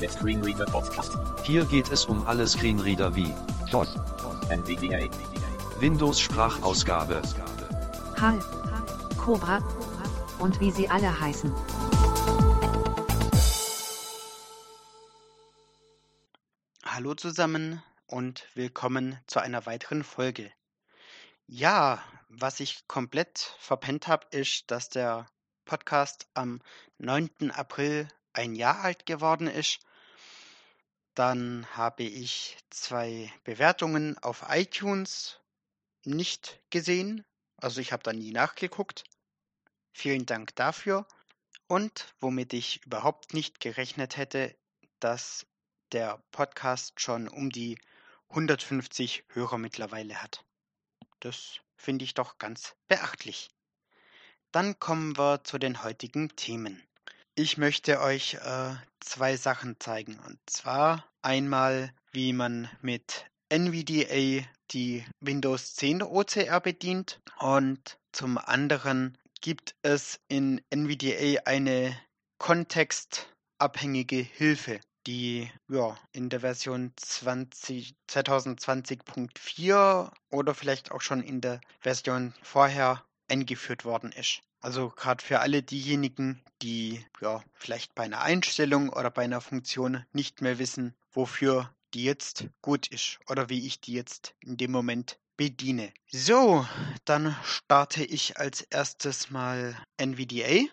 Der Screenreader Podcast. Hier geht es um alle Screenreader wie DOS. NVDA. Windows Sprachausgabe, HAL, Cobra und wie sie alle heißen. Hallo zusammen und willkommen zu einer weiteren Folge. Ja, was ich komplett verpennt habe, ist, dass der Podcast am 9. April ein Jahr alt geworden ist. Dann habe ich zwei Bewertungen auf iTunes nicht gesehen. Also ich habe da nie nachgeguckt. Vielen Dank dafür. Und womit ich überhaupt nicht gerechnet hätte, dass der Podcast schon um die 150 Hörer mittlerweile hat. Das finde ich doch ganz beachtlich. Dann kommen wir zu den heutigen Themen. Ich möchte euch äh, zwei Sachen zeigen. Und zwar einmal, wie man mit NVDA die Windows 10 OCR bedient. Und zum anderen gibt es in NVDA eine kontextabhängige Hilfe, die ja, in der Version 20, 2020.4 oder vielleicht auch schon in der Version vorher eingeführt worden ist. Also gerade für alle diejenigen, die ja vielleicht bei einer Einstellung oder bei einer Funktion nicht mehr wissen, wofür die jetzt gut ist oder wie ich die jetzt in dem Moment bediene. So, dann starte ich als erstes mal NVDA.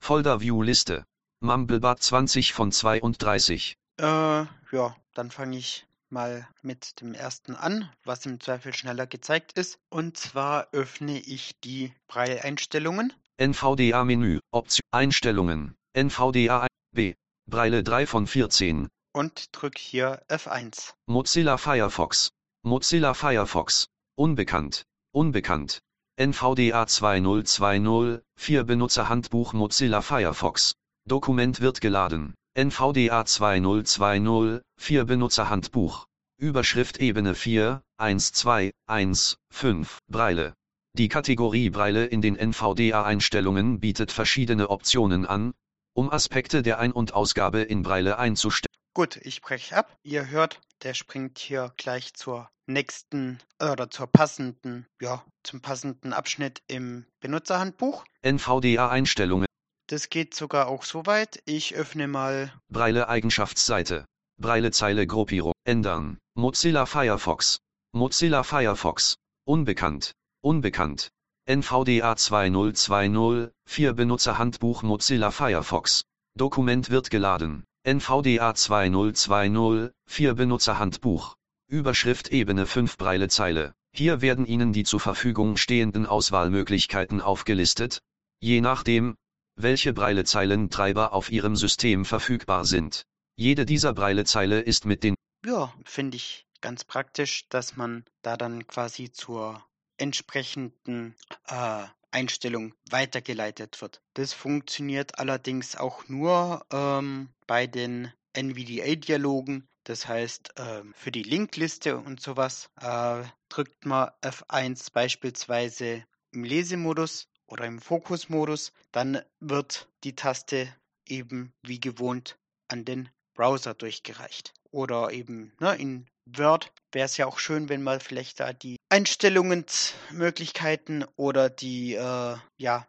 Folder View Liste, Mumblebot 20 von 32, Äh, ja, dann fange ich mal mit dem ersten an, was im Zweifel schneller gezeigt ist. Und zwar öffne ich die Braille-Einstellungen. NVDA Menü, Option, Einstellungen, NVDA B, Breile 3 von 14, und drücke hier F1. Mozilla Firefox, Mozilla Firefox, unbekannt, unbekannt, NVDA 2020, 4 Benutzerhandbuch Mozilla Firefox, Dokument wird geladen, NVDA 2020, 4 Benutzerhandbuch, Überschrift Ebene 4, 1 2, 1, 5, Breile. Die Kategorie Breile in den NVDA-Einstellungen bietet verschiedene Optionen an, um Aspekte der Ein- und Ausgabe in Breile einzustellen. Gut, ich breche ab. Ihr hört, der springt hier gleich zur nächsten äh, oder zur passenden, ja, zum passenden Abschnitt im Benutzerhandbuch. NVDA-Einstellungen, Das geht sogar auch so weit. Ich öffne mal. Breile-Eigenschaftsseite, Breile-Zeile Gruppierung, ändern, Mozilla Firefox, Mozilla Firefox, unbekannt, unbekannt, NVDA 2020, 4 Benutzerhandbuch Mozilla Firefox, Dokument wird geladen, NVDA 2020, 4 Benutzerhandbuch, Überschrift Ebene 5 Breile-Zeile. Hier werden Ihnen die zur Verfügung stehenden Auswahlmöglichkeiten aufgelistet, je nachdem, welche Breilezeilen-Treiber auf Ihrem System verfügbar sind. Jede dieser Breilezeile ist mit den Ja, finde ich ganz praktisch, dass man da dann quasi zur entsprechenden äh, Einstellung weitergeleitet wird. Das funktioniert allerdings auch nur ähm, bei den NVDA-Dialogen. Das heißt, ähm, für die Linkliste und sowas äh, drückt man F1 beispielsweise im Lesemodus oder im Fokusmodus, dann wird die Taste eben wie gewohnt an den Browser durchgereicht. Oder eben ne, in Word wäre es ja auch schön, wenn man vielleicht da die Einstellungsmöglichkeiten oder die äh, ja,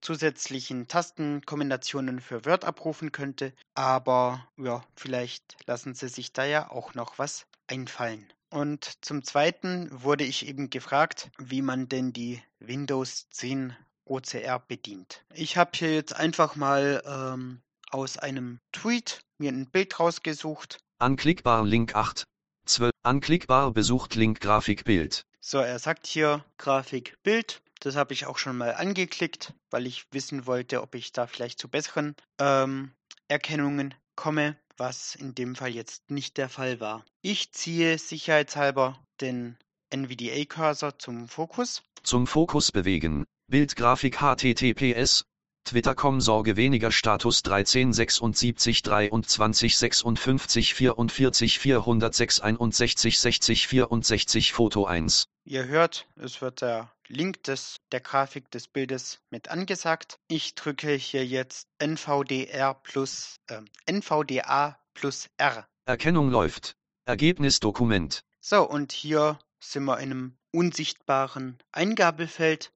zusätzlichen Tastenkombinationen für Word abrufen könnte. Aber ja, vielleicht lassen sie sich da ja auch noch was einfallen. Und zum Zweiten wurde ich eben gefragt, wie man denn die Windows 10 OCR bedient. Ich habe hier jetzt einfach mal ähm, aus einem Tweet mir ein Bild rausgesucht. Anklickbar Link 8, 12, Anklickbar besucht Link Grafik Bild. So, er sagt hier Grafik Bild. Das habe ich auch schon mal angeklickt, weil ich wissen wollte, ob ich da vielleicht zu besseren ähm, Erkennungen komme, was in dem Fall jetzt nicht der Fall war. Ich ziehe sicherheitshalber den NVDA-Cursor zum Fokus. Zum Fokus bewegen. Bildgrafik HTTPS. Twitter.com Sorge weniger Status 13 77 23 56 44 406 61 60 64 Foto 1. Ihr hört, es wird der Link des, der Grafik des Bildes mit angesagt. Ich drücke hier jetzt NVDR plus äh, NVDA plus R. Erkennung läuft. Ergebnisdokument. So, und hier sind wir in einem unsichtbaren Eingabefeld.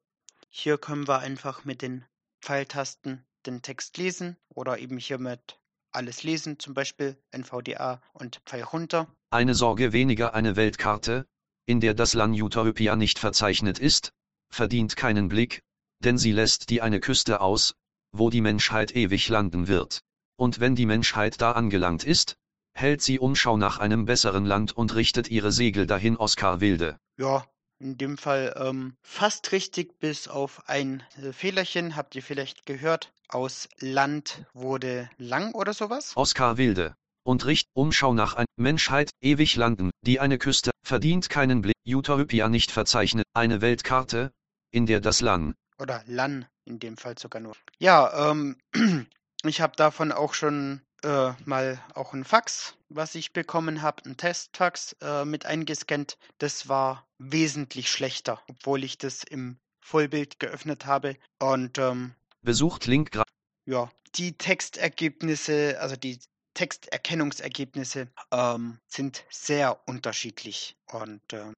Hier können wir einfach mit den Pfeiltasten den Text lesen oder eben hier mit alles lesen, zum Beispiel NVDA und Pfeil runter. Eine Sorge weniger eine Weltkarte, in der das Land Utopia nicht verzeichnet ist, verdient keinen Blick, denn sie lässt die eine Küste aus, wo die Menschheit ewig landen wird. Und wenn die Menschheit da angelangt ist, hält sie Umschau nach einem besseren Land und richtet ihre Segel dahin Oskar Wilde. Ja, in dem Fall ähm, fast richtig, bis auf ein äh, Fehlerchen, habt ihr vielleicht gehört. Aus Land wurde lang oder sowas. Oskar Wilde. Und richt Umschau nach ein Menschheit ewig landen, die eine Küste verdient keinen Blick. Utopia nicht verzeichnet. Eine Weltkarte, in der das Land Oder Lan, in dem Fall sogar nur. Ja, ähm, ich habe davon auch schon äh, mal auch ein Fax, was ich bekommen habe, ein Testfax äh, mit eingescannt. Das war wesentlich schlechter, obwohl ich das im Vollbild geöffnet habe. Und ähm, besucht Link gra ja, die Textergebnisse, also die Texterkennungsergebnisse ähm, sind sehr unterschiedlich und ähm,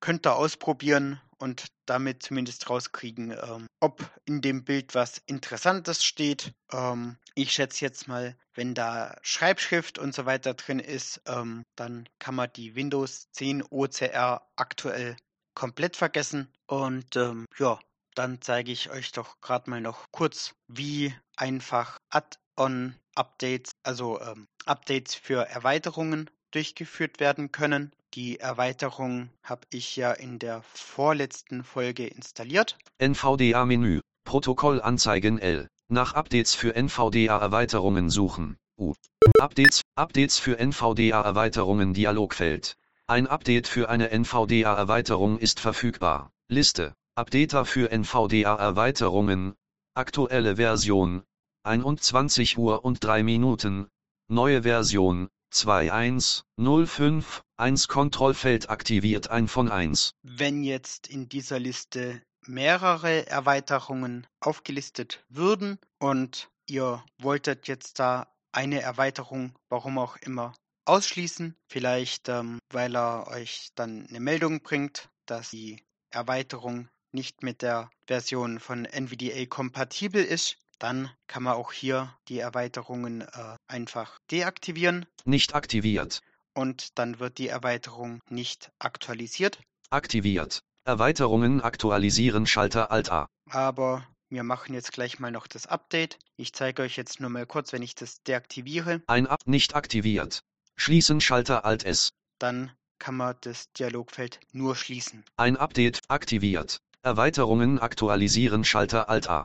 könnt ihr ausprobieren und damit zumindest rauskriegen, ähm, ob in dem Bild was Interessantes steht. Ähm, ich schätze jetzt mal, wenn da Schreibschrift und so weiter drin ist, ähm, dann kann man die Windows 10 OCR aktuell komplett vergessen. Und ähm, ja, dann zeige ich euch doch gerade mal noch kurz, wie einfach Add-on-Updates, also ähm, Updates für Erweiterungen durchgeführt werden können. Die Erweiterung habe ich ja in der vorletzten Folge installiert. NVDA-Menü, Protokoll anzeigen L. Nach Updates für NVDA-Erweiterungen suchen. U. Updates, Updates für NVDA-Erweiterungen Dialogfeld. Ein Update für eine NVDA-Erweiterung ist verfügbar. Liste. Updater für NVDA-Erweiterungen. Aktuelle Version. 21 Uhr und 3 Minuten. Neue Version. 2.1.05, 1 Kontrollfeld aktiviert ein von 1. Wenn jetzt in dieser Liste mehrere Erweiterungen aufgelistet würden und ihr wolltet jetzt da eine Erweiterung, warum auch immer, ausschließen, vielleicht ähm, weil er euch dann eine Meldung bringt, dass die Erweiterung nicht mit der Version von NVDA kompatibel ist, dann kann man auch hier die Erweiterungen äh, einfach deaktivieren Nicht aktiviert. und dann wird die Erweiterung nicht aktualisiert. Aktiviert. Erweiterungen aktualisieren Schalter Alt A. Aber wir machen jetzt gleich mal noch das Update. Ich zeige euch jetzt nur mal kurz, wenn ich das deaktiviere, Ein Ab nicht aktiviert. Schließen Schalter Alt S. dann kann man das Dialogfeld nur schließen. Ein Update aktiviert. Erweiterungen aktualisieren Schalter Alt A.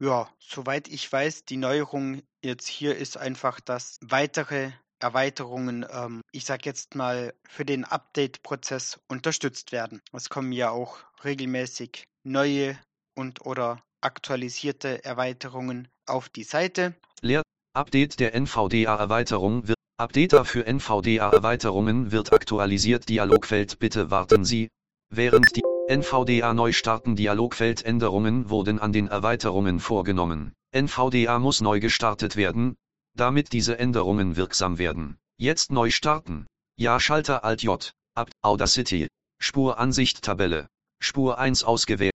Ja, soweit ich weiß, die Neuerung jetzt hier ist einfach, dass weitere Erweiterungen, ähm, ich sag jetzt mal, für den Update-Prozess unterstützt werden. Es kommen ja auch regelmäßig neue und oder aktualisierte Erweiterungen auf die Seite. Leer. Update der NVDA-Erweiterung wird. Updater für NVDA-Erweiterungen wird aktualisiert. Dialogfeld Bitte warten Sie. Während die NVDA Neustarten Dialogfeldänderungen wurden an den Erweiterungen vorgenommen. NVDA muss neu gestartet werden, damit diese Änderungen wirksam werden. Jetzt neu starten. Ja Schalter Alt J. Ab Audacity. Spuransicht Tabelle. Spur 1 ausgewählt.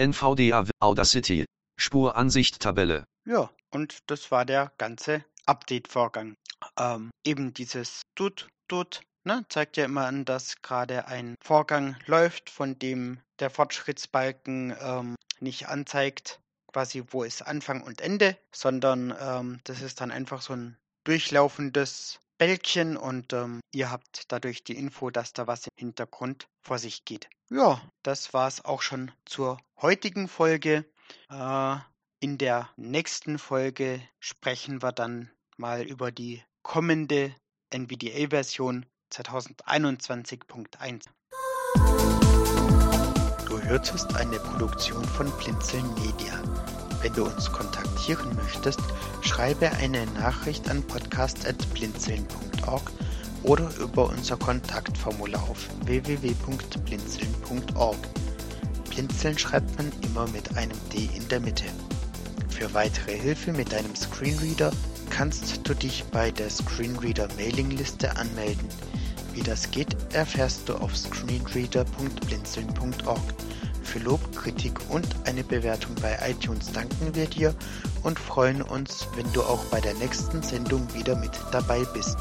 NVDA Audacity. Spuransicht Tabelle. Ja, und das war der ganze Update-Vorgang. Ähm, eben dieses Tut, Tut, ne, zeigt ja immer an, dass gerade ein Vorgang läuft, von dem der Fortschrittsbalken ähm, nicht anzeigt, quasi wo ist Anfang und Ende, sondern ähm, das ist dann einfach so ein durchlaufendes Bällchen und ähm, ihr habt dadurch die Info, dass da was im Hintergrund vor sich geht. Ja, das war's auch schon zur heutigen Folge. Äh, in der nächsten Folge sprechen wir dann mal über die kommende NVDA-Version 2021.1. Du hörtest eine Produktion von Blinzeln Media. Wenn du uns kontaktieren möchtest, schreibe eine Nachricht an podcast.blinzeln.org oder über unser Kontaktformular auf www.blinzeln.org. Blinzeln schreibt man immer mit einem D in der Mitte. Für weitere Hilfe mit deinem Screenreader kannst du dich bei der Screenreader Mailingliste anmelden. Wie das geht, erfährst du auf screenreader.blinzeln.org. Für Lob, Kritik und eine Bewertung bei iTunes danken wir dir und freuen uns, wenn du auch bei der nächsten Sendung wieder mit dabei bist.